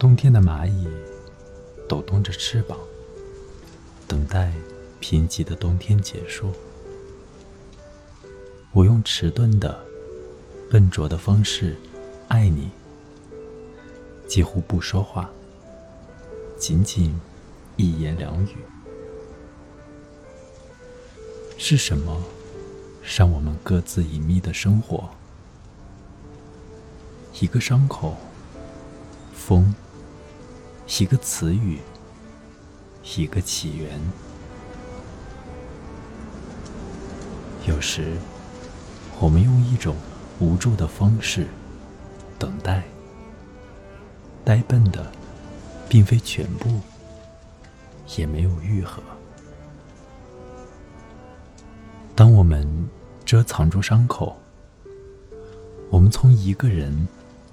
冬天的蚂蚁抖动着翅膀，等待贫瘠的冬天结束。我用迟钝的、笨拙的方式爱你，几乎不说话，仅仅一言两语。是什么让我们各自隐秘的生活？一个伤口，风，一个词语，一个起源。有时，我们用一种无助的方式等待，呆笨的，并非全部，也没有愈合。当我们遮藏住伤口，我们从一个人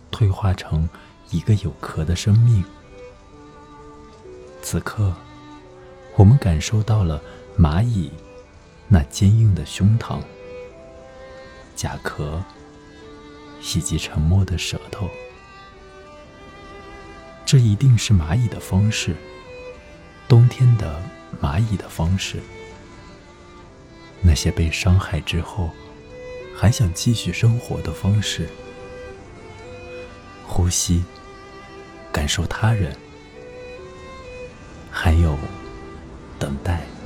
退化成一个有壳的生命。此刻，我们感受到了蚂蚁那坚硬的胸膛、甲壳以及沉默的舌头。这一定是蚂蚁的方式，冬天的蚂蚁的方式。那些被伤害之后还想继续生活的方式：呼吸、感受他人，还有等待。